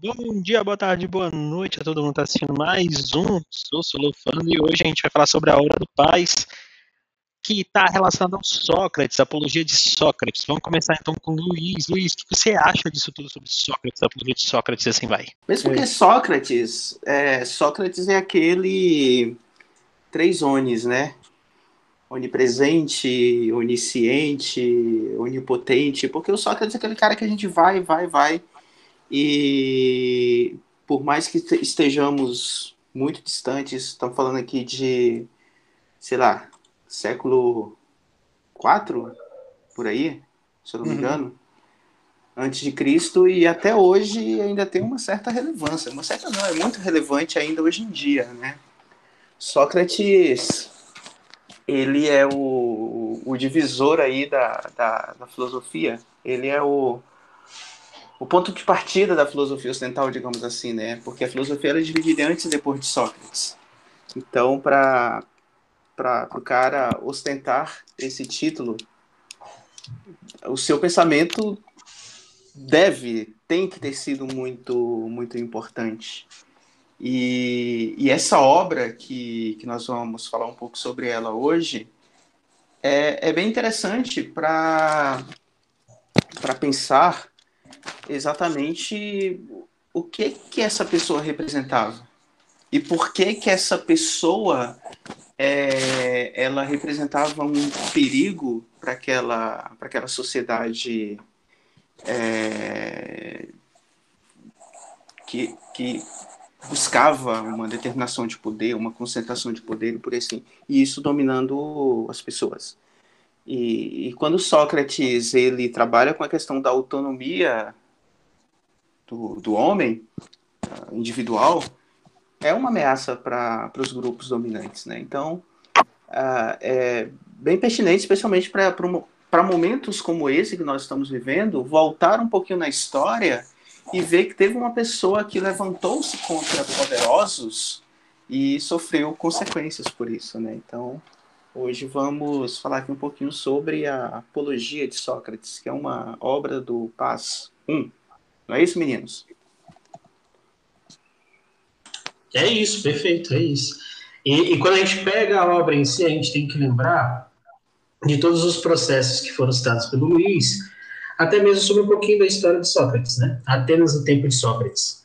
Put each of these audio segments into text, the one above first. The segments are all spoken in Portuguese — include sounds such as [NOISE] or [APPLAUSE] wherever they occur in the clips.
Bom dia, boa tarde, boa noite a todo mundo que está assistindo mais um Sou Solofando e hoje a gente vai falar sobre a obra do Paz que está relacionada ao Sócrates, a apologia de Sócrates. Vamos começar então com o Luiz. Luiz, o que você acha disso tudo sobre Sócrates, a apologia de Sócrates e assim vai? Mesmo porque Sócrates, é, Sócrates é aquele três onis, né? Onipresente, onisciente, onipotente, porque o Sócrates é aquele cara que a gente vai, vai, vai e por mais que estejamos muito distantes, estamos falando aqui de, sei lá, século IV, por aí, se eu não me uhum. engano, antes de Cristo, e até hoje ainda tem uma certa relevância. Uma certa não, é muito relevante ainda hoje em dia, né? Sócrates, ele é o, o divisor aí da, da, da filosofia, ele é o o ponto de partida da filosofia ocidental, digamos assim, né? Porque a filosofia era é dividida antes e depois de Sócrates. Então, para o cara ostentar esse título, o seu pensamento deve, tem que ter sido muito, muito importante. E, e essa obra que, que nós vamos falar um pouco sobre ela hoje é, é bem interessante para pensar exatamente o que que essa pessoa representava e por que que essa pessoa é, ela representava um perigo para aquela para aquela sociedade é, que, que buscava uma determinação de poder, uma concentração de poder, por assim, e isso dominando as pessoas. E, e, quando Sócrates ele trabalha com a questão da autonomia do, do homem uh, individual, é uma ameaça para os grupos dominantes. Né? Então, uh, é bem pertinente, especialmente para momentos como esse que nós estamos vivendo, voltar um pouquinho na história e ver que teve uma pessoa que levantou-se contra poderosos e sofreu consequências por isso. Né? Então, Hoje vamos falar aqui um pouquinho sobre a Apologia de Sócrates, que é uma obra do Paz 1. Não é isso, meninos? É isso, perfeito, é isso. E, e, quando a gente pega a obra em si, a gente tem que lembrar de todos os processos que foram citados pelo Luiz, até mesmo sobre um pouquinho da história de Sócrates, né? Atenas no tempo de Sócrates.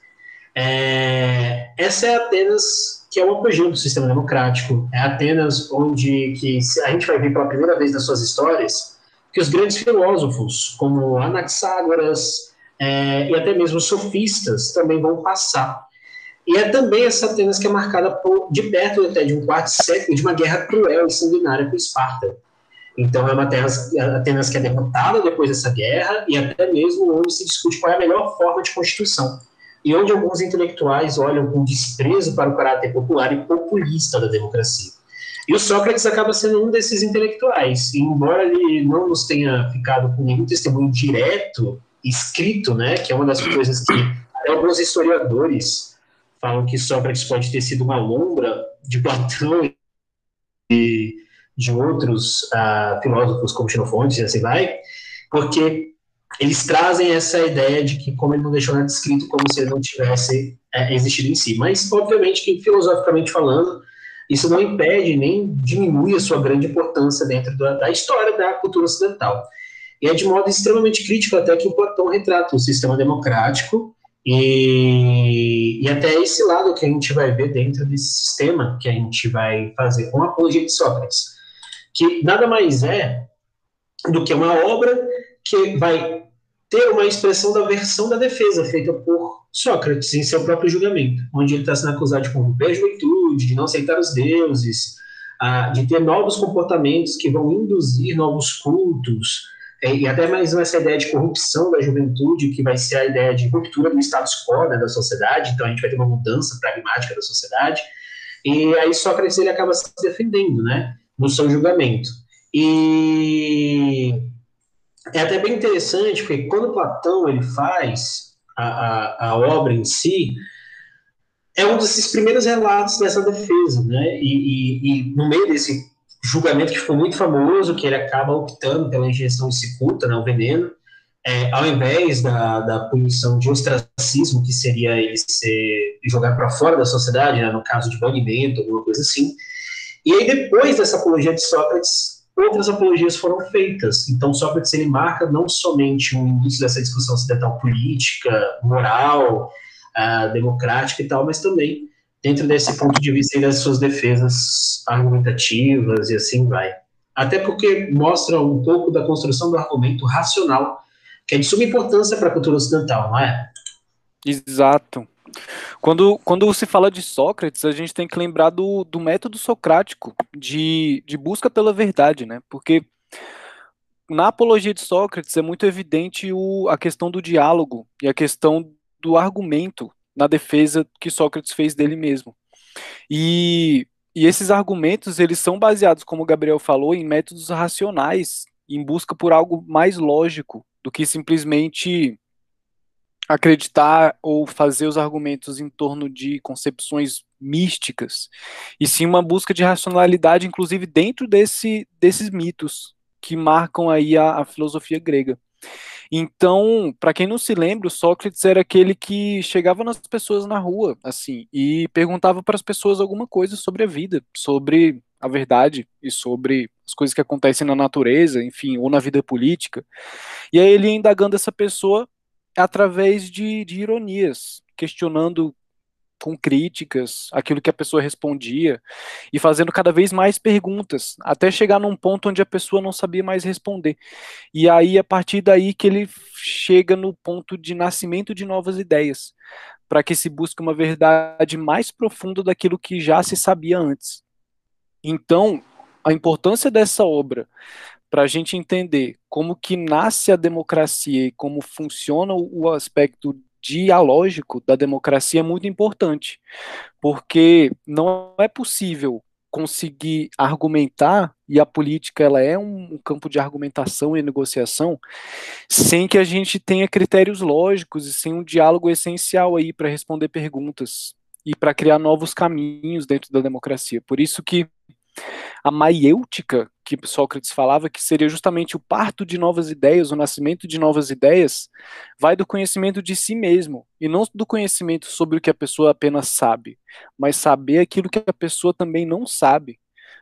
É, essa é Atenas que é o apogeu do sistema democrático. É Atenas onde que a gente vai ver pela primeira vez nas suas histórias que os grandes filósofos, como Anaxágoras é, e até mesmo sofistas, também vão passar. E é também essa Atenas que é marcada por, de perto até de um quarto século de uma guerra cruel e sanguinária com Esparta. Então é uma Atenas, Atenas que é derrotada depois dessa guerra e até mesmo onde se discute qual é a melhor forma de constituição e onde alguns intelectuais olham com desprezo para o caráter popular e populista da democracia. E o Sócrates acaba sendo um desses intelectuais, e embora ele não nos tenha ficado com nenhum testemunho direto, escrito, né, que é uma das coisas que até alguns historiadores falam que Sócrates pode ter sido uma lombra de Platão e de outros uh, filósofos como Xenofonte e assim vai, porque eles trazem essa ideia de que, como ele não deixou nada escrito, como se ele não tivesse é, existido em si. Mas, obviamente, que filosoficamente falando, isso não impede nem diminui a sua grande importância dentro da, da, história da cultura ocidental. E é de modo extremamente crítico até que o Platão retrata o sistema democrático e, e até esse lado que a gente vai ver dentro desse sistema que a gente vai fazer com a apologia de Sócrates, que nada mais é do que uma obra que vai ter uma expressão da versão da defesa feita por Sócrates em seu próprio julgamento, onde ele está sendo acusado de corromper a juventude, de não aceitar os deuses, de ter novos comportamentos que vão induzir novos cultos, é, e até mais essa ideia de corrupção da juventude, que vai ser a ideia de ruptura do status quo né, da sociedade, então a gente vai ter uma mudança pragmática da sociedade, e aí Sócrates ele acaba se defendendo, né, no seu julgamento. E é até bem interessante, porque quando Platão ele faz a, a, a obra em si, é um desses primeiros relatos dessa defesa, né? E, e, e, no meio desse julgamento que ficou muito famoso, que ele acaba optando pela injeção de cicuta, né, o veneno, é, ao invés da, da punição de ostracismo, que seria ele ser jogar para fora da sociedade, né, no caso de banimento, alguma coisa assim. E aí, depois dessa apologia de Sócrates, outras apologias foram feitas. Então, Sócrates ele marca não somente o início dessa discussão ocidental política, moral, uh, democrática e tal, mas também dentro desse ponto de vista das suas defesas argumentativas e assim vai. Até porque mostra um pouco da construção do argumento racional que é de suma importância para a cultura ocidental, não é? Exato. Quando, quando se fala de Sócrates, a gente tem que lembrar do, do método socrático de, de busca pela verdade, né? Porque na apologia de Sócrates é muito evidente o, a questão do diálogo e a questão do argumento na defesa que Sócrates fez dele mesmo. E, e esses argumentos, eles são baseados, como o Gabriel falou, em métodos racionais, em busca por algo mais lógico do que simplesmente acreditar ou fazer os argumentos em torno de concepções místicas, e sim uma busca de racionalidade, inclusive dentro desse, desses mitos que marcam aí a, a filosofia grega. Então, para quem não se lembra, o Sócrates era aquele que chegava nas pessoas na rua, assim, e perguntava para as pessoas alguma coisa sobre a vida, sobre a verdade e sobre as coisas que acontecem na natureza, enfim, ou na vida política. E aí ele indagando essa pessoa através de, de ironias, questionando com críticas aquilo que a pessoa respondia e fazendo cada vez mais perguntas, até chegar num ponto onde a pessoa não sabia mais responder. E aí, a partir daí, que ele chega no ponto de nascimento de novas ideias, para que se busque uma verdade mais profunda daquilo que já se sabia antes. Então, a importância dessa obra para a gente entender como que nasce a democracia e como funciona o aspecto dialógico da democracia é muito importante, porque não é possível conseguir argumentar e a política ela é um campo de argumentação e negociação sem que a gente tenha critérios lógicos e sem um diálogo essencial aí para responder perguntas e para criar novos caminhos dentro da democracia. Por isso que a maiêutica que Sócrates falava, que seria justamente o parto de novas ideias, o nascimento de novas ideias, vai do conhecimento de si mesmo, e não do conhecimento sobre o que a pessoa apenas sabe, mas saber aquilo que a pessoa também não sabe,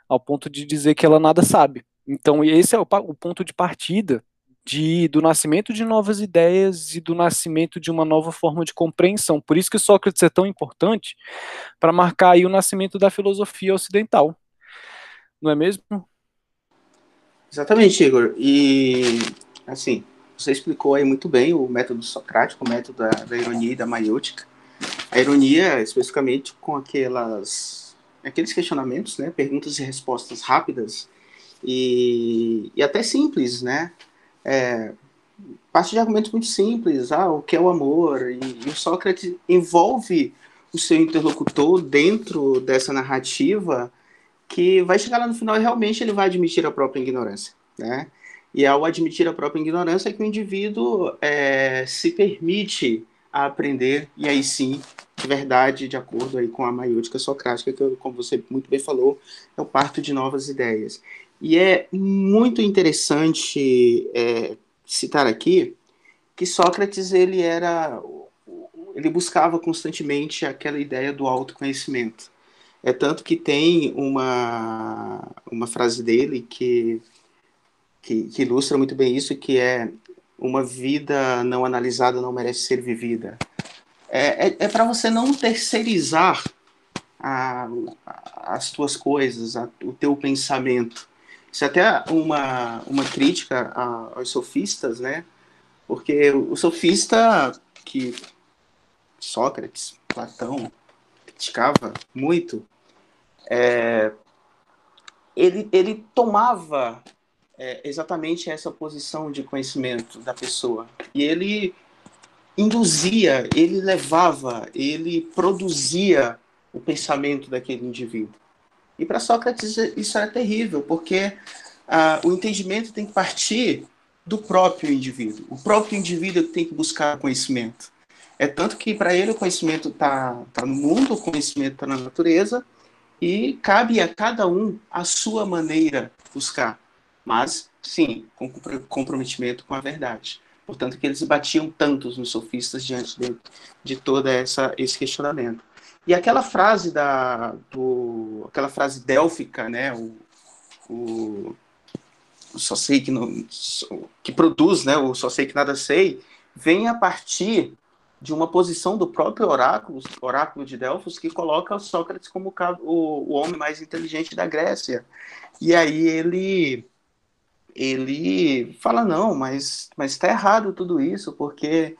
ao ponto de dizer que ela nada sabe. Então, esse é o, o ponto de partida de, do nascimento de novas ideias e do nascimento de uma nova forma de compreensão. Por isso que Sócrates é tão importante para marcar aí o nascimento da filosofia ocidental não é mesmo? Exatamente, Igor. E, assim, você explicou aí muito bem o método socrático, o método da, da ironia e da maiútica. A ironia, especificamente, com aquelas, aqueles questionamentos, né, perguntas e respostas rápidas e, e até simples, né? É, parte de argumentos muito simples, ah, o que é o amor, e, e o Sócrates envolve o seu interlocutor dentro dessa narrativa que vai chegar lá no final e realmente ele vai admitir a própria ignorância, né? E ao admitir a própria ignorância é que o indivíduo é, se permite a aprender e aí sim, de verdade, de acordo aí com a maiútica socrática, que como você muito bem falou, é o parto de novas ideias. E é muito interessante é, citar aqui que Sócrates ele era ele buscava constantemente aquela ideia do autoconhecimento. É tanto que tem uma, uma frase dele que, que, que ilustra muito bem isso, que é uma vida não analisada não merece ser vivida. É, é, é para você não terceirizar a, as tuas coisas, a, o teu pensamento. Isso é até uma, uma crítica aos sofistas, né? Porque o sofista que Sócrates, Platão criticava muito é, ele, ele tomava é, exatamente essa posição de conhecimento da pessoa. E ele induzia, ele levava, ele produzia o pensamento daquele indivíduo. E para Sócrates isso era terrível, porque ah, o entendimento tem que partir do próprio indivíduo. O próprio indivíduo tem que buscar conhecimento. É tanto que para ele o conhecimento está tá no mundo, o conhecimento está na natureza, e cabe a cada um a sua maneira buscar, mas sim, com comprometimento com a verdade. Portanto, que eles batiam tantos nos sofistas diante de, de todo esse questionamento. E aquela frase da do, aquela frase délfica, né, o, o só sei que não, que produz, né, o só sei que nada sei, vem a partir de uma posição do próprio oráculo, oráculo de Delfos, que coloca Sócrates como o, o homem mais inteligente da Grécia. E aí ele ele fala não, mas mas está errado tudo isso porque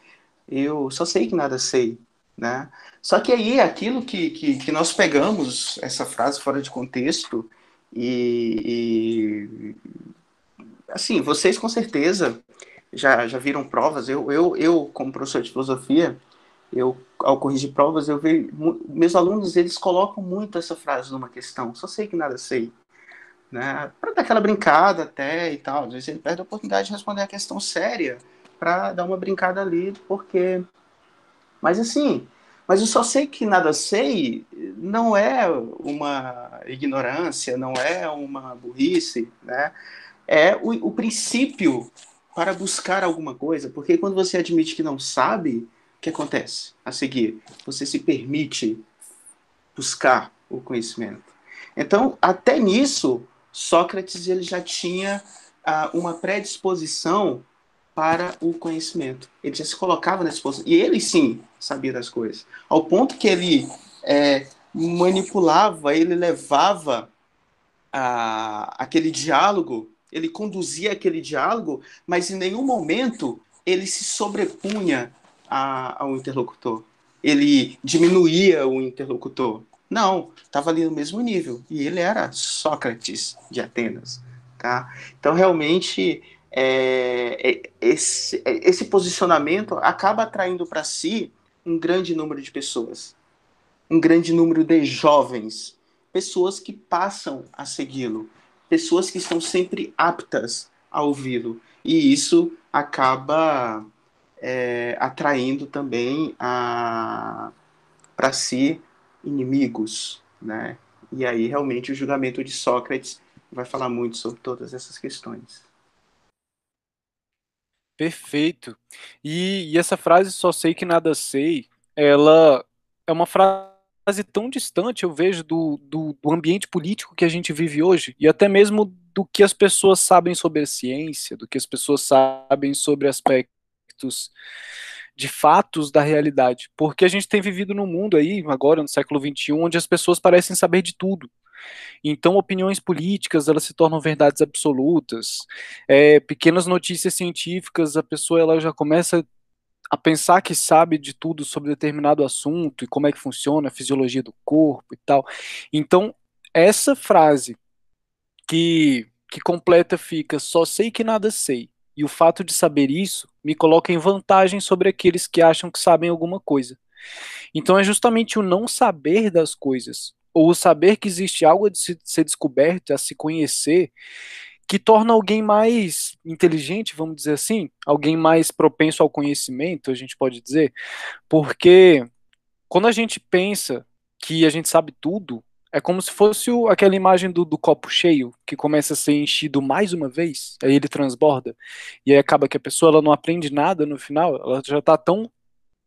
eu só sei que nada sei. Né? Só que aí aquilo que, que, que nós pegamos, essa frase fora de contexto, e, e assim, vocês com certeza já, já viram provas, eu, eu, eu como professor de filosofia, eu ao corrigir provas, eu vejo meus alunos eles colocam muito essa frase numa questão, só sei que nada sei, né? Para dar aquela brincada até e tal, às vezes ele perde a oportunidade de responder a questão séria para dar uma brincada ali, porque mas assim, mas eu só sei que nada sei não é uma ignorância, não é uma burrice, né? É o, o princípio para buscar alguma coisa, porque quando você admite que não sabe, o que acontece a seguir? Você se permite buscar o conhecimento. Então, até nisso, Sócrates ele já tinha ah, uma predisposição para o conhecimento. Ele já se colocava nessa posição. E ele sim sabia das coisas. Ao ponto que ele é, manipulava, ele levava a, aquele diálogo, ele conduzia aquele diálogo, mas em nenhum momento ele se sobrepunha a, ao interlocutor. Ele diminuía o interlocutor. Não, estava ali no mesmo nível. E ele era Sócrates de Atenas. Tá? Então, realmente, é, é, esse, é, esse posicionamento acaba atraindo para si um grande número de pessoas, um grande número de jovens, pessoas que passam a segui-lo, pessoas que estão sempre aptas a ouvi-lo. E isso acaba é, atraindo também para si inimigos, né? E aí realmente o julgamento de Sócrates vai falar muito sobre todas essas questões. Perfeito. E, e, essa frase só sei que nada sei, ela é uma frase tão distante, eu vejo, do, do, do, ambiente político que a gente vive hoje, e até mesmo do que as pessoas sabem sobre a ciência, do que as pessoas sabem sobre aspectos de fatos da realidade. Porque a gente tem vivido num mundo aí, agora no século XXI, onde as pessoas parecem saber de tudo. Então, opiniões políticas elas se tornam verdades absolutas. É, pequenas notícias científicas, a pessoa ela já começa a pensar que sabe de tudo sobre determinado assunto e como é que funciona a fisiologia do corpo e tal. Então, essa frase que, que completa fica só sei que nada sei, e o fato de saber isso me coloca em vantagem sobre aqueles que acham que sabem alguma coisa. Então é justamente o não saber das coisas, ou o saber que existe algo a de ser descoberto, a se conhecer, que torna alguém mais inteligente, vamos dizer assim, alguém mais propenso ao conhecimento, a gente pode dizer, porque quando a gente pensa que a gente sabe tudo, é como se fosse o, aquela imagem do, do, copo cheio, que começa a ser enchido mais uma vez, aí ele transborda, e aí acaba que a pessoa ela não aprende nada no final, ela já está tão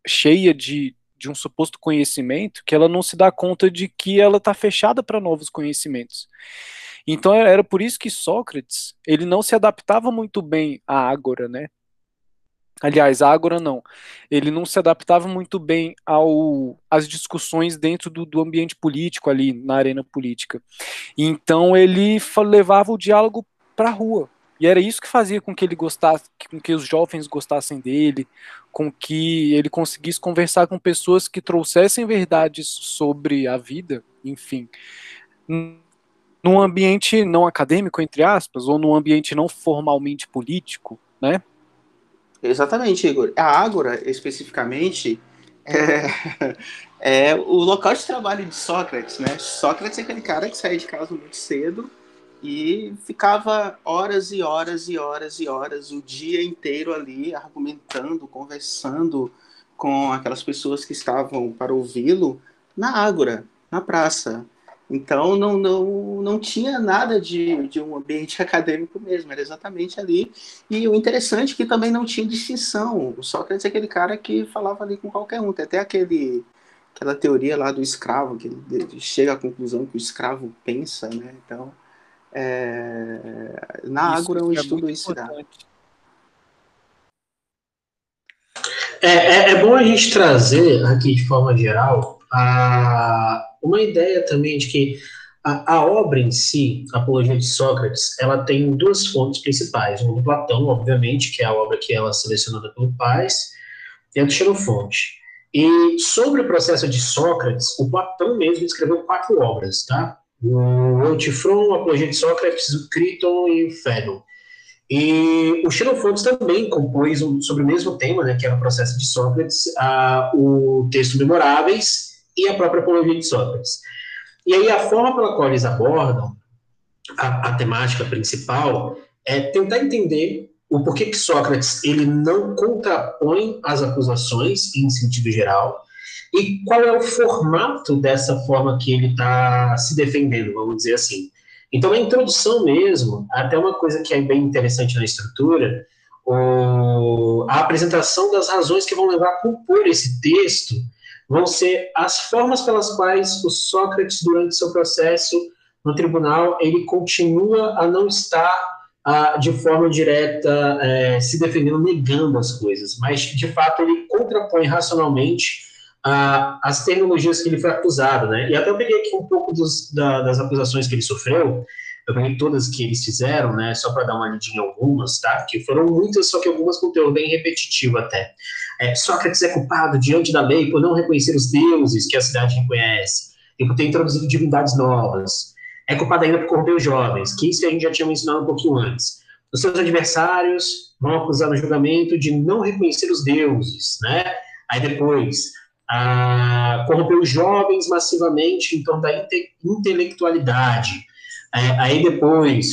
cheia de, de um suposto conhecimento que ela não se dá conta de que ela está fechada para novos conhecimentos. Então era por isso que Sócrates ele não se adaptava muito bem à ágora, né? Aliás, a Ágora não. Ele não se adaptava muito bem ao, às discussões dentro do, do ambiente político ali, na arena política. Então ele levava o diálogo para a rua. E era isso que fazia com que ele gostasse, com que os jovens gostassem dele, com que ele conseguisse conversar com pessoas que trouxessem verdades sobre a vida, enfim, num ambiente não acadêmico, entre aspas, ou num ambiente não formalmente político, né? Exatamente, Igor. A Ágora, especificamente, [LAUGHS] é, é, o local de trabalho de Sócrates, né? Sócrates é aquele cara que saía de casa muito cedo e ficava horas e horas e horas e horas, o dia inteiro ali, argumentando, conversando com aquelas pessoas que estavam para ouvi-lo na Ágora, na praça. Então não, não, não tinha nada de, de um ambiente [LAUGHS] acadêmico mesmo, era exatamente ali. E o interessante é que também não tinha distinção. O Sócrates é aquele cara que falava ali com qualquer um. Tem até aquele, aquela teoria lá do escravo, que ele chega à conclusão que o escravo pensa, né? Então, é, na Ágora é um estudo isso dá. É, é, é, bom a gente trazer aqui de forma geral a, uma ideia também de que a, a, obra em si, a Apologia de Sócrates, ela tem duas fontes principais. Uma do Platão, obviamente, que é a obra que ela é selecionada pelo Paz, e a do Xenofonte. E sobre o processo de Sócrates, o Platão mesmo escreveu quatro obras, tá? O Antifron, a Apologia de Sócrates, o Criton e o Fédon. E o Xenofontes também compôs um, sobre o mesmo tema, né, que era o processo de Sócrates, a, o texto Memoráveis e a própria Apologia de Sócrates. E aí a forma pela qual eles abordam a, a temática principal é tentar entender o porquê que Sócrates ele não contrapõe as acusações em sentido geral e qual é o formato dessa forma que ele está se defendendo, vamos dizer assim. Então, na introdução mesmo, até uma coisa que é bem interessante na estrutura, o, a apresentação das razões que vão levar a compor esse texto vão ser as formas pelas quais o Sócrates, durante seu processo no tribunal, ele continua a não estar de forma direta é, se defendendo, negando as coisas, mas de fato ele contrapõe racionalmente as tecnologias que ele foi acusado, né? E até eu peguei aqui um pouco dos, da, das acusações que ele sofreu, eu peguei todas que eles fizeram, né? Só para dar uma lidinha algumas, tá? Que foram muitas, só que algumas com teor bem repetitivo até. É, Sócrates é culpado diante da lei por não reconhecer os deuses que a cidade reconhece e por ter introduzido divindades novas. É culpado ainda por corromper os jovens, que isso a gente já tinha mencionado um pouquinho antes. Os seus adversários vão acusar no julgamento de não reconhecer os deuses, né? Aí depois, a corromper os jovens massivamente em torno da inte intelectualidade. É, aí depois,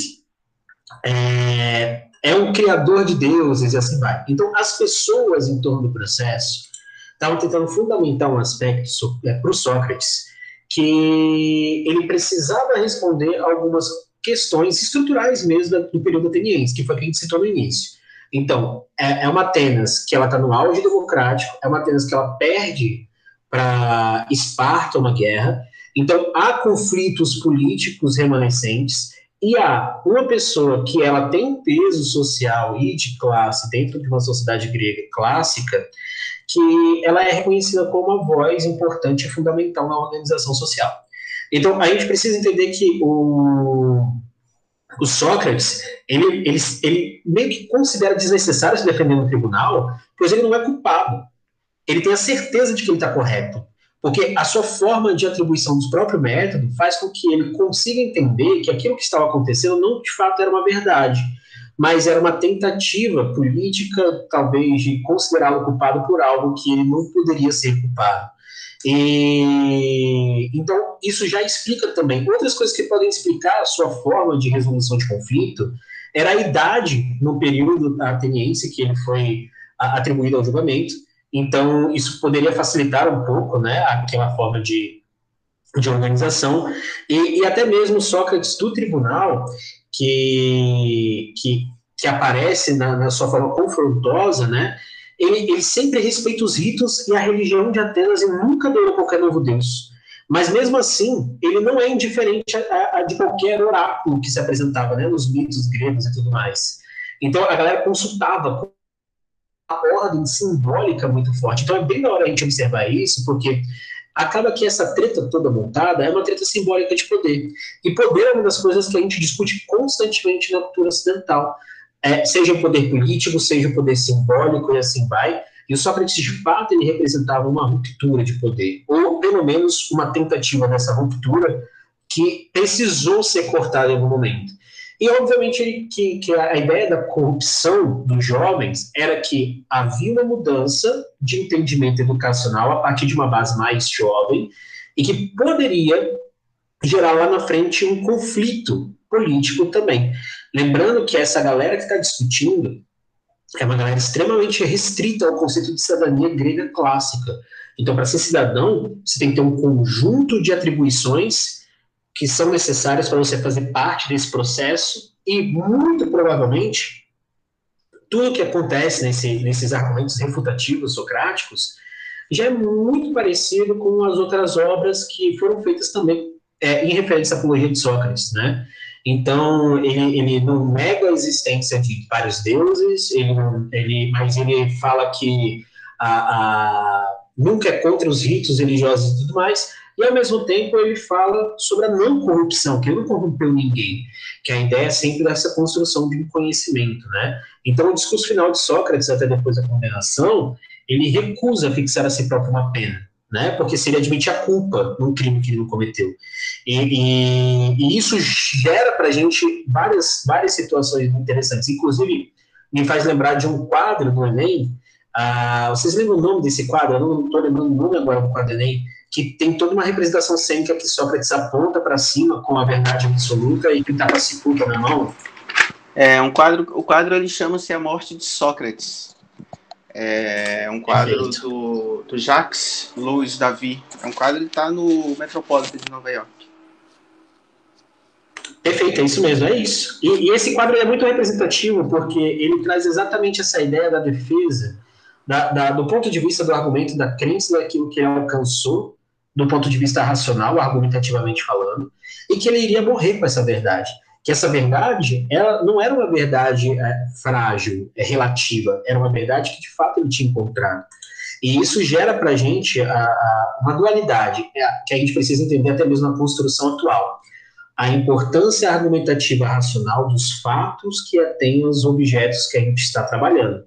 é, é um criador de deuses e assim vai. Então, as pessoas em torno do processo estavam tentando fundamentar um aspecto é, para o Sócrates que ele precisava responder algumas questões estruturais mesmo do período ateniense, que foi o que a gente citou no início. Então, é, é uma Atenas que ela está no auge democrático, é uma Atenas que ela perde para Esparta uma guerra. Então, há conflitos políticos remanescentes e há uma pessoa que ela tem um peso social e de classe dentro de uma sociedade grega clássica, que ela é reconhecida como uma voz importante e fundamental na organização social. Então, a gente precisa entender que o, o Sócrates, ele, ele, ele meio que considera desnecessário se defender no tribunal, pois ele não é culpado. Ele tem a certeza de que ele está correto. Porque a sua forma de atribuição do próprio método faz com que ele consiga entender que aquilo que estava acontecendo não de fato era uma verdade, mas era uma tentativa política, talvez, de considerá-lo culpado por algo que ele não poderia ser culpado. E, então, isso já explica também. Outras coisas que podem explicar a sua forma de resolução de conflito era a idade no período ateniense que ele foi atribuído ao julgamento. Então, isso poderia facilitar um pouco né, aquela forma de, de organização. E, e até mesmo Sócrates do tribunal, que, que, que aparece na, na sua forma confrontosa, né, ele, ele sempre respeita os ritos e a religião de Atenas e nunca deu qualquer novo deus. Mas mesmo assim, ele não é indiferente a, a, de qualquer oráculo que se apresentava, né, nos mitos gregos e tudo mais. Então a galera consultava a ordem simbólica muito forte. Então é bem na hora a gente observar isso, porque acaba que essa treta toda montada é uma treta simbólica de poder. E poder é uma das coisas que a gente discute constantemente na cultura ocidental é, seja o poder político, seja o poder simbólico e assim vai. E o Sócrates, de fato, ele representava uma ruptura de poder, ou pelo menos uma tentativa dessa ruptura que precisou ser cortada em algum momento. E, obviamente, que, que a ideia da corrupção dos jovens era que havia uma mudança de entendimento educacional a partir de uma base mais jovem e que poderia gerar lá na frente um conflito político também. Lembrando que essa galera que está discutindo é uma galera extremamente restrita ao conceito de cidadania grega clássica. Então, para ser cidadão, você tem que ter um conjunto de atribuições que são necessárias para você fazer parte desse processo e, muito provavelmente, tudo que acontece nesse, nesses argumentos refutativos socráticos já é muito parecido com as outras obras que foram feitas também é, em referência à apologia de Sócrates, né? Então, ele, ele não nega a existência de vários deuses, ele, ele, mas ele fala que a, a, nunca é contra os ritos religiosos e tudo mais, e ao mesmo tempo ele fala sobre a não corrupção, que ele não corrompeu ninguém, que a ideia é sempre dessa construção de um conhecimento, né? Então, o discurso final de Sócrates, até depois da condenação, ele recusa fixar a si próprio uma pena né? Porque se ele admite a culpa num crime que ele não cometeu. E, e, e isso gera para a gente várias, várias situações interessantes. Inclusive, me faz lembrar de um quadro do Enem. Ah, vocês lembram o nome desse quadro? Eu não estou lembrando o nome agora do quadro do Enem. Que tem toda uma representação cênica que Sócrates aponta para cima com a verdade absoluta e que está com a na mão. É um quadro. O quadro ele chama-se A Morte de Sócrates. É um quadro do, do Jacques Louis Davi. É um quadro que está no Metropolitan de Nova York. Perfeito, é isso mesmo, é isso. E, e, esse quadro é muito representativo porque ele traz exatamente essa ideia da defesa, da, da, do ponto de vista do argumento da crença daquilo que ele alcançou, do ponto de vista racional, argumentativamente falando, e que ele iria morrer com essa verdade que essa verdade ela não era uma verdade é, frágil, é, relativa, era uma verdade que de fato ele tinha encontrado. E isso gera para a gente uma dualidade é, que a gente precisa entender até mesmo na construção atual. A importância argumentativa racional dos fatos que atêm os objetos que a gente está trabalhando.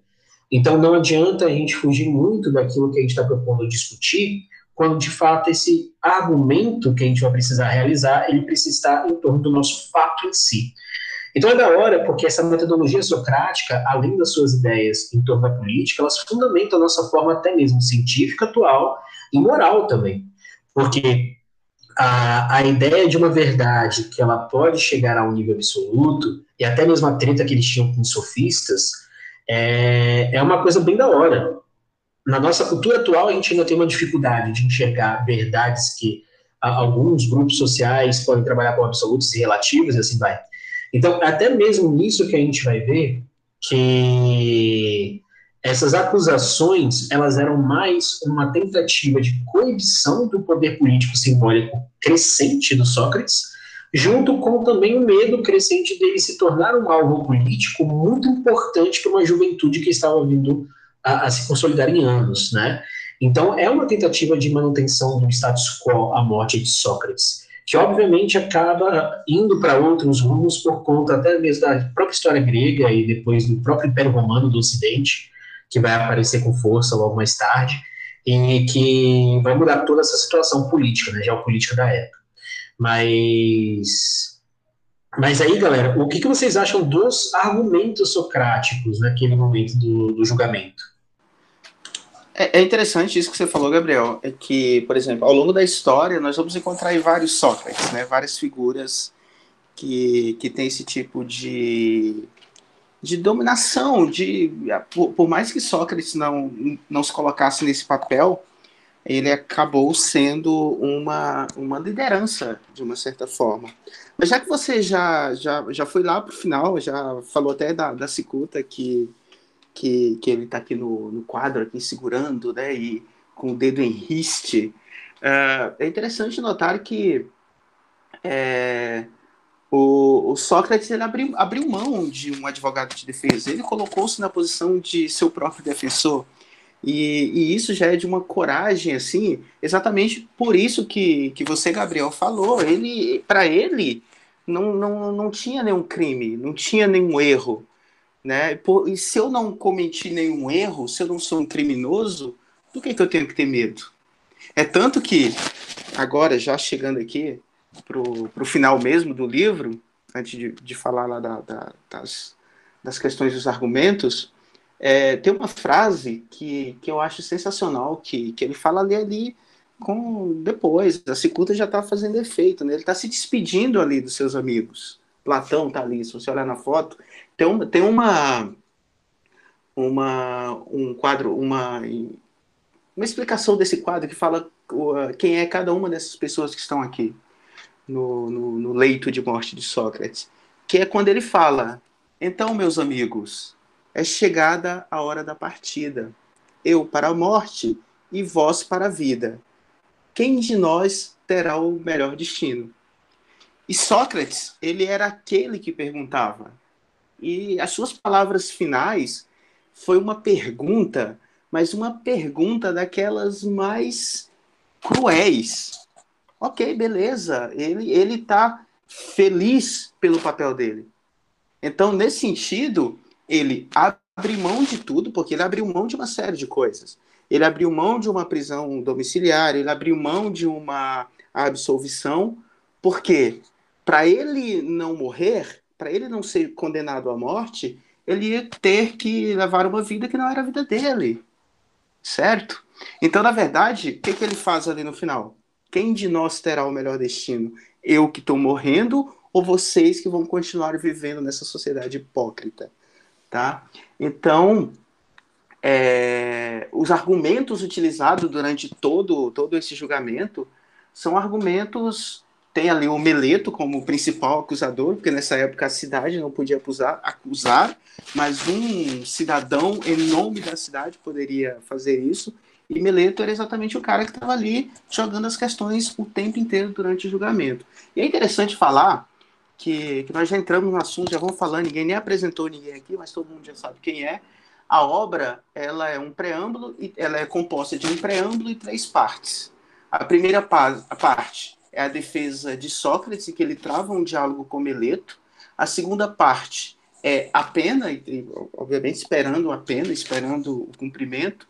Então não adianta a gente fugir muito daquilo que a gente está propondo discutir, quando de fato esse argumento que a gente vai precisar realizar, ele precisa estar em torno do nosso fato em si. Então é da hora, porque essa metodologia socrática, além das suas ideias em torno da política, elas fundamentam a nossa forma até mesmo científica atual e moral também. Porque a, a ideia de uma verdade que ela pode chegar a um nível absoluto, e até mesmo a treta que eles tinham com os sofistas, é, é uma coisa bem da hora na nossa cultura atual, a gente ainda tem uma dificuldade de enxergar verdades que alguns grupos sociais podem trabalhar com absolutos e relativos e assim vai. Então, até mesmo nisso que a gente vai ver que essas acusações, elas eram mais uma tentativa de coibição do poder político simbólico crescente do Sócrates, junto com também o medo crescente dele se tornar um alvo político muito importante para uma juventude que estava vindo a, a, se consolidar em anos, né? Então, é uma tentativa de manutenção do status quo a morte de Sócrates, que obviamente acaba indo para outros rumos por conta até mesmo da própria história grega e depois do próprio Império Romano do Ocidente, que vai aparecer com força logo mais tarde, e que vai mudar toda essa situação política, né, geopolítica da época. Mas mas aí, galera, o que, que vocês acham dos argumentos socráticos naquele momento do, do julgamento? É, é, interessante isso que você falou, Gabriel. É que, por exemplo, ao longo da história, nós vamos encontrar vários Sócrates, né? várias figuras que, que têm esse tipo de, de dominação. De, por, por mais que Sócrates não, não se colocasse nesse papel, ele acabou sendo uma, uma liderança, de uma certa forma. Mas já que você já, já, já foi lá para o final, já falou até da, da cicuta que, que, que ele está aqui no, no quadro, aqui segurando, né, e com o dedo em riste, uh, é interessante notar que é, o, o, Sócrates ele abriu, abriu mão de um advogado de defesa, ele colocou-se na posição de seu próprio defensor. E, e, isso já é de uma coragem, assim, exatamente por isso que, que você, Gabriel, falou. Ele, para ele, não, não, não tinha nenhum crime, não tinha nenhum erro. Né? E se eu não cometi nenhum erro, se eu não sou um criminoso, do que, que eu tenho que ter medo? É tanto que, agora, já chegando aqui para o final mesmo do livro, antes de, de falar lá da, da, das, das questões dos argumentos, é, tem uma frase que, que eu acho sensacional, que, que ele fala ali, ali com depois, a cicuta já está fazendo efeito, né? ele está se despedindo ali dos seus amigos. Platão está ali, se você olhar na foto, tem uma, tem uma, uma um quadro, uma, uma explicação desse quadro que fala quem é cada uma dessas pessoas que estão aqui. no, no, no leito de morte de Sócrates, que é quando ele fala: Então, meus amigos, é chegada a hora da partida. Eu para a morte e vós para a vida. Quem de nós terá o melhor destino? E Sócrates, ele era aquele que perguntava. E as suas palavras finais foi uma pergunta, mas uma pergunta daquelas mais cruéis. Ok, beleza. Ele ele está feliz pelo papel dele. Então, nesse sentido, ele abre mão de tudo, porque ele abriu mão de uma série de coisas. Ele abriu mão de uma prisão domiciliar, ele abriu mão de uma absolvição, porque para ele não morrer, para ele não ser condenado à morte, ele ia ter que levar uma vida que não era a vida dele. Certo? Então, na verdade, o que, que ele faz ali no final? Quem de nós terá o melhor destino? Eu que estou morrendo ou vocês que vão continuar vivendo nessa sociedade hipócrita? Tá? Então, é, os argumentos utilizados durante todo, todo esse julgamento são argumentos. Tem ali o Meleto como principal acusador, porque nessa época a cidade não podia acusar, acusar, mas um cidadão em nome da cidade poderia fazer isso. E Meleto era exatamente o cara que estava ali jogando as questões o tempo inteiro durante o julgamento. E é interessante falar que, que nós já entramos no assunto, já vamos falando, ninguém nem apresentou ninguém aqui, mas todo mundo já sabe quem é. A obra ela é um preâmbulo, ela é composta de um preâmbulo e três partes. A primeira parte é a defesa de Sócrates, que ele trava um diálogo com Meleto. A segunda parte é a pena, obviamente esperando a pena, esperando o cumprimento.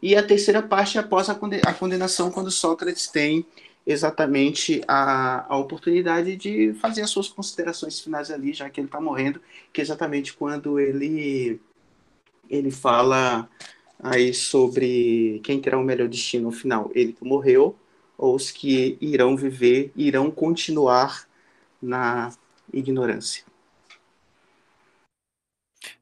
E a terceira parte é após a condenação, quando Sócrates tem exatamente a, a oportunidade de fazer as suas considerações finais ali, já que ele está morrendo, que é exatamente quando ele, ele fala aí sobre quem terá o melhor destino no final, ele que morreu ou os que irão viver, irão continuar na ignorância.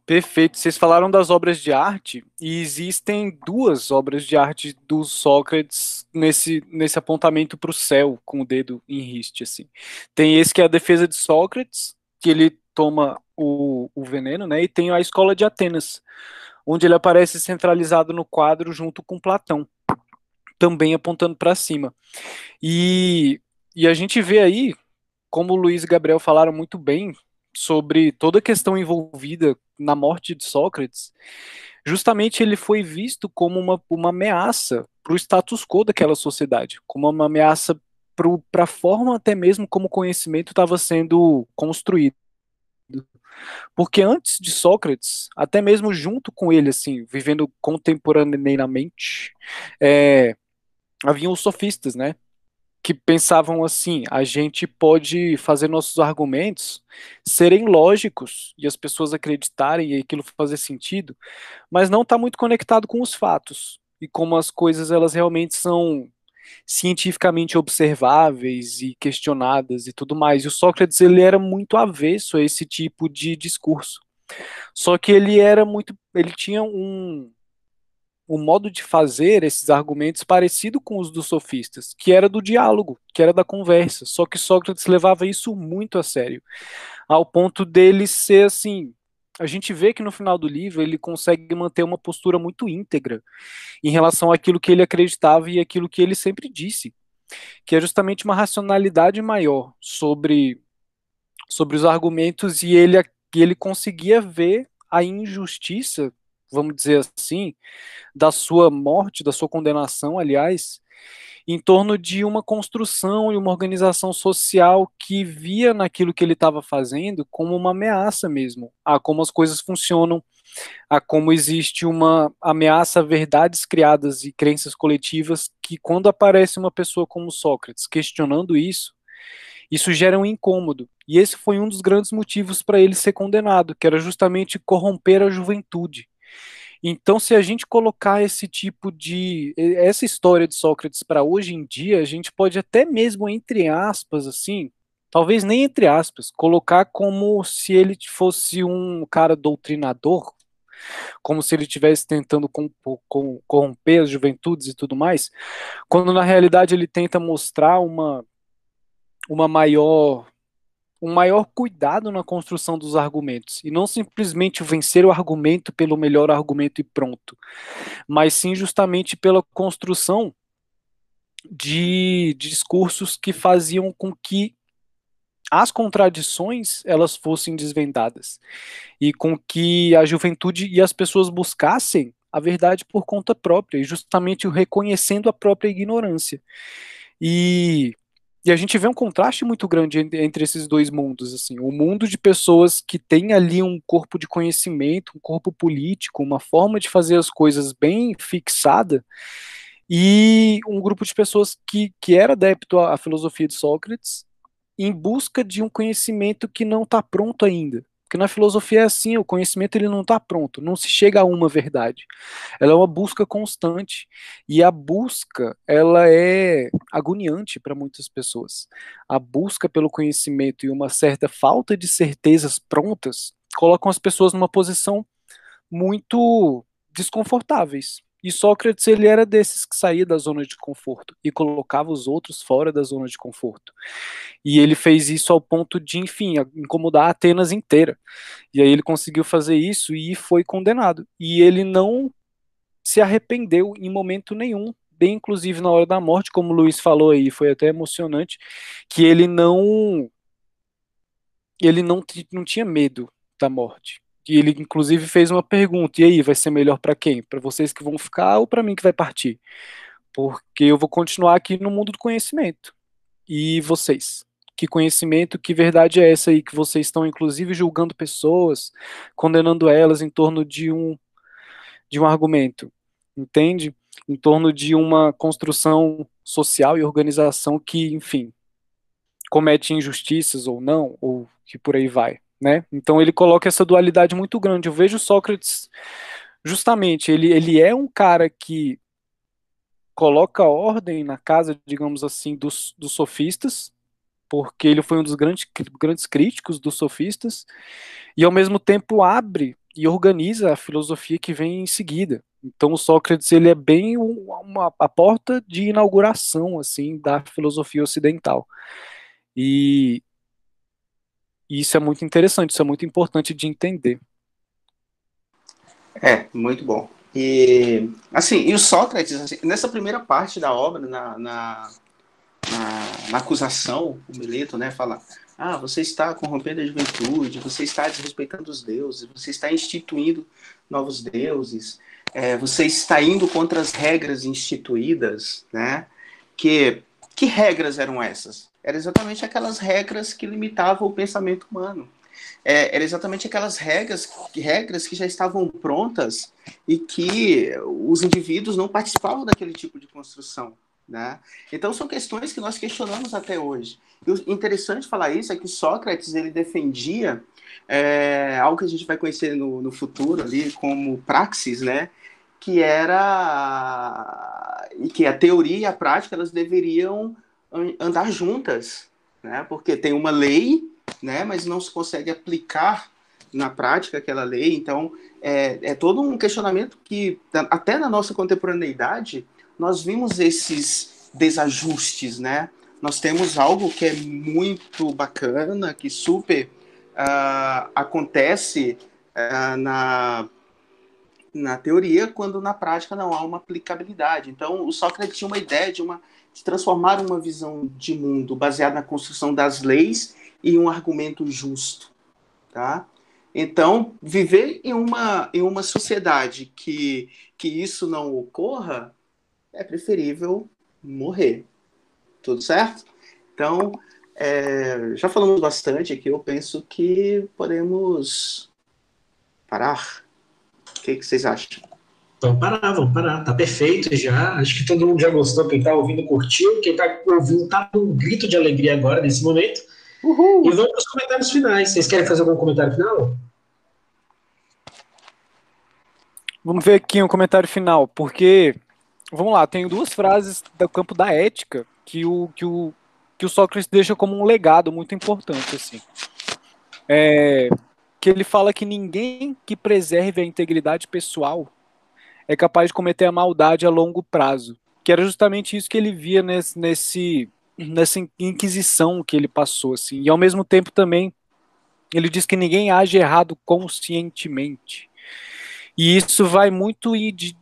Perfeito. Vocês falaram das obras de arte e existem duas obras de arte do Sócrates nesse, nesse apontamento para o céu com o dedo em riste assim. Tem esse que é a defesa de Sócrates, que ele toma o, o veneno, né? E tem a escola de Atenas, onde ele aparece centralizado no quadro junto com Platão, também apontando para cima. E, e a gente vê aí, como o Luiz e Gabriel falaram muito bem, sobre toda a questão envolvida na morte de Sócrates, justamente ele foi visto como uma, uma ameaça para o status quo daquela sociedade, como uma ameaça para a forma até mesmo como o conhecimento estava sendo construído. Porque antes de Sócrates, até mesmo junto com ele, assim, vivendo contemporaneamente, é, haviam os sofistas, né? que pensavam assim: a gente pode fazer nossos argumentos serem lógicos e as pessoas acreditarem e aquilo fazer sentido, mas não está muito conectado com os fatos e como as coisas elas realmente são cientificamente observáveis e questionadas e tudo mais. E o Sócrates ele era muito avesso a esse tipo de discurso. Só que ele era muito, ele tinha um o modo de fazer esses argumentos parecido com os dos sofistas, que era do diálogo, que era da conversa. Só que Sócrates levava isso muito a sério, ao ponto dele ser assim. A gente vê que no final do livro ele consegue manter uma postura muito íntegra em relação àquilo que ele acreditava e aquilo que ele sempre disse, que é justamente uma racionalidade maior sobre, sobre os argumentos e ele, ele conseguia ver a injustiça vamos dizer assim, da sua morte, da sua condenação, aliás, em torno de uma construção e uma organização social que via naquilo que ele estava fazendo como uma ameaça mesmo, a como as coisas funcionam, a como existe uma ameaça a verdades criadas e crenças coletivas que quando aparece uma pessoa como Sócrates questionando isso, isso gera um incômodo. E esse foi um dos grandes motivos para ele ser condenado, que era justamente corromper a juventude. Então, se a gente colocar esse tipo de. essa história de Sócrates para hoje em dia, a gente pode até mesmo, entre aspas, assim, talvez nem entre aspas, colocar como se ele fosse um cara doutrinador, como se ele estivesse tentando corromper as juventudes e tudo mais, quando na realidade ele tenta mostrar uma uma maior um maior cuidado na construção dos argumentos e não simplesmente vencer o argumento pelo melhor argumento e pronto, mas sim justamente pela construção de discursos que faziam com que as contradições elas fossem desvendadas e com que a juventude e as pessoas buscassem a verdade por conta própria e justamente reconhecendo a própria ignorância. E e a gente vê um contraste muito grande entre esses dois mundos, assim, o mundo de pessoas que tem ali um corpo de conhecimento, um corpo político, uma forma de fazer as coisas bem fixada, e um grupo de pessoas que, que era adepto à filosofia de Sócrates, em busca de um conhecimento que não está pronto ainda. Porque na filosofia é assim, o conhecimento ele não está pronto, não se chega a uma verdade. Ela é uma busca constante e a busca ela é agoniante para muitas pessoas. A busca pelo conhecimento e uma certa falta de certezas prontas colocam as pessoas numa posição muito desconfortáveis. E Sócrates ele era desses que saía da zona de conforto e colocava os outros fora da zona de conforto. E ele fez isso ao ponto de, enfim, incomodar Atenas inteira. E aí ele conseguiu fazer isso e foi condenado. E ele não se arrependeu em momento nenhum, bem inclusive na hora da morte, como o Luiz falou aí, foi até emocionante, que ele não ele não, não tinha medo da morte. E ele, inclusive, fez uma pergunta: e aí, vai ser melhor para quem? Para vocês que vão ficar ou para mim que vai partir? Porque eu vou continuar aqui no mundo do conhecimento. E vocês? Que conhecimento, que verdade é essa aí que vocês estão, inclusive, julgando pessoas, condenando elas em torno de um, de um argumento? Entende? Em torno de uma construção social e organização que, enfim, comete injustiças ou não, ou que por aí vai. Né? Então ele coloca essa dualidade muito grande. Eu vejo Sócrates justamente, ele, ele é um cara que coloca ordem na casa, digamos assim, dos, dos sofistas, porque ele foi um dos grandes, grandes críticos dos sofistas, e ao mesmo tempo abre e organiza a filosofia que vem em seguida. Então o Sócrates ele é bem uma, a porta de inauguração assim da filosofia ocidental. E, e isso é muito interessante, isso é muito importante de entender. É, muito bom. E, assim, e o Sócrates, assim, nessa primeira parte da obra, na, na, na, na acusação, o Mileto, né, fala, ah, você está corrompendo a juventude, você está desrespeitando os deuses, você está instituindo novos deuses, é, você está indo contra as regras instituídas, né? Que, que regras eram essas? Eram exatamente aquelas regras que limitavam o pensamento humano. É, eram exatamente aquelas regras, regras que já estavam prontas e que os indivíduos não participavam daquele tipo de construção. Né? Então são questões que nós questionamos até hoje. E o interessante falar isso é que Sócrates ele defendia é, algo que a gente vai conhecer no, no futuro ali como praxis, né? Que era que a teoria e a prática elas deveriam andar juntas, né? Porque tem uma lei, né? Mas não se consegue aplicar na prática aquela lei. Então é, é todo um questionamento que até na nossa contemporaneidade nós vimos esses desajustes, né? Nós temos algo que é muito bacana, que super uh, acontece uh, na na teoria, quando na prática não há uma aplicabilidade. Então, o Sócrates tinha uma ideia de uma de transformar uma visão de mundo baseada na construção das leis em um argumento justo, tá? Então, viver em uma, em uma sociedade que, que isso não ocorra, é preferível morrer. Tudo certo? Então, é, já falamos bastante aqui, eu penso que podemos parar. O que, que vocês acham? Vamos parar, vamos parar. Tá perfeito já. Acho que todo mundo já gostou. Quem tá ouvindo curtiu. Quem tá ouvindo tá com um grito de alegria agora, nesse momento. Uhul. E vamos para os comentários finais. Vocês querem fazer algum comentário final? Vamos ver aqui um comentário final, porque vamos lá, tenho duas frases do campo da ética que o, que o, que o Sócrates deixa como um legado muito importante assim. É, que ele fala que ninguém que preserve a integridade pessoal é capaz de cometer a maldade a longo prazo. Que era justamente isso que ele via nesse, nesse nessa inquisição que ele passou, assim. E ao mesmo tempo também ele diz que ninguém age errado conscientemente. E isso vai muito de,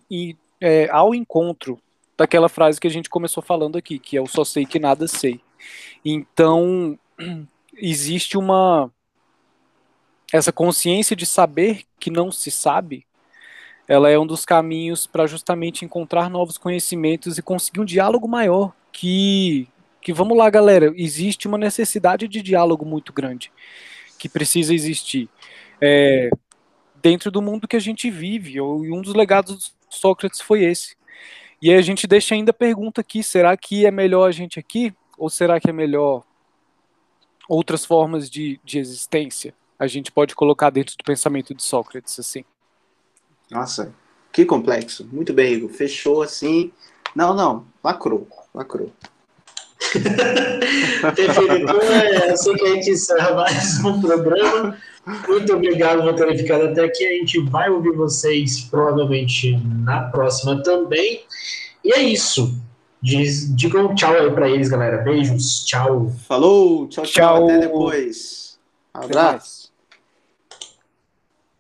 é, ao encontro daquela frase que a gente começou falando aqui, que é o só sei que nada sei. Então, [CLEARS THROAT] existe uma essa consciência de saber que não se sabe, ela é um dos caminhos para justamente encontrar novos conhecimentos e conseguir um diálogo maior que que vamos lá, galera, existe uma necessidade de diálogo muito grande que precisa existir é, dentro do mundo que a gente vive. E um dos legados de Sócrates foi esse. E aí a gente deixa ainda a pergunta aqui: será que é melhor a gente aqui ou será que é melhor outras formas de, de existência? A gente pode colocar dentro do pensamento de Sócrates assim. Nossa, que complexo. Muito bem, Igor. Fechou assim. Não, não, lacrou, lacrou. [LAUGHS] Perfeito. Então é assim que a gente encerra mais um programa. Muito obrigado por terem ficado até aqui. A gente vai ouvir vocês provavelmente na próxima também. E é isso. Diz, digam tchau aí pra eles, galera. Beijos. Tchau. Falou. Tchau, tchau. tchau. Até depois. Abraço.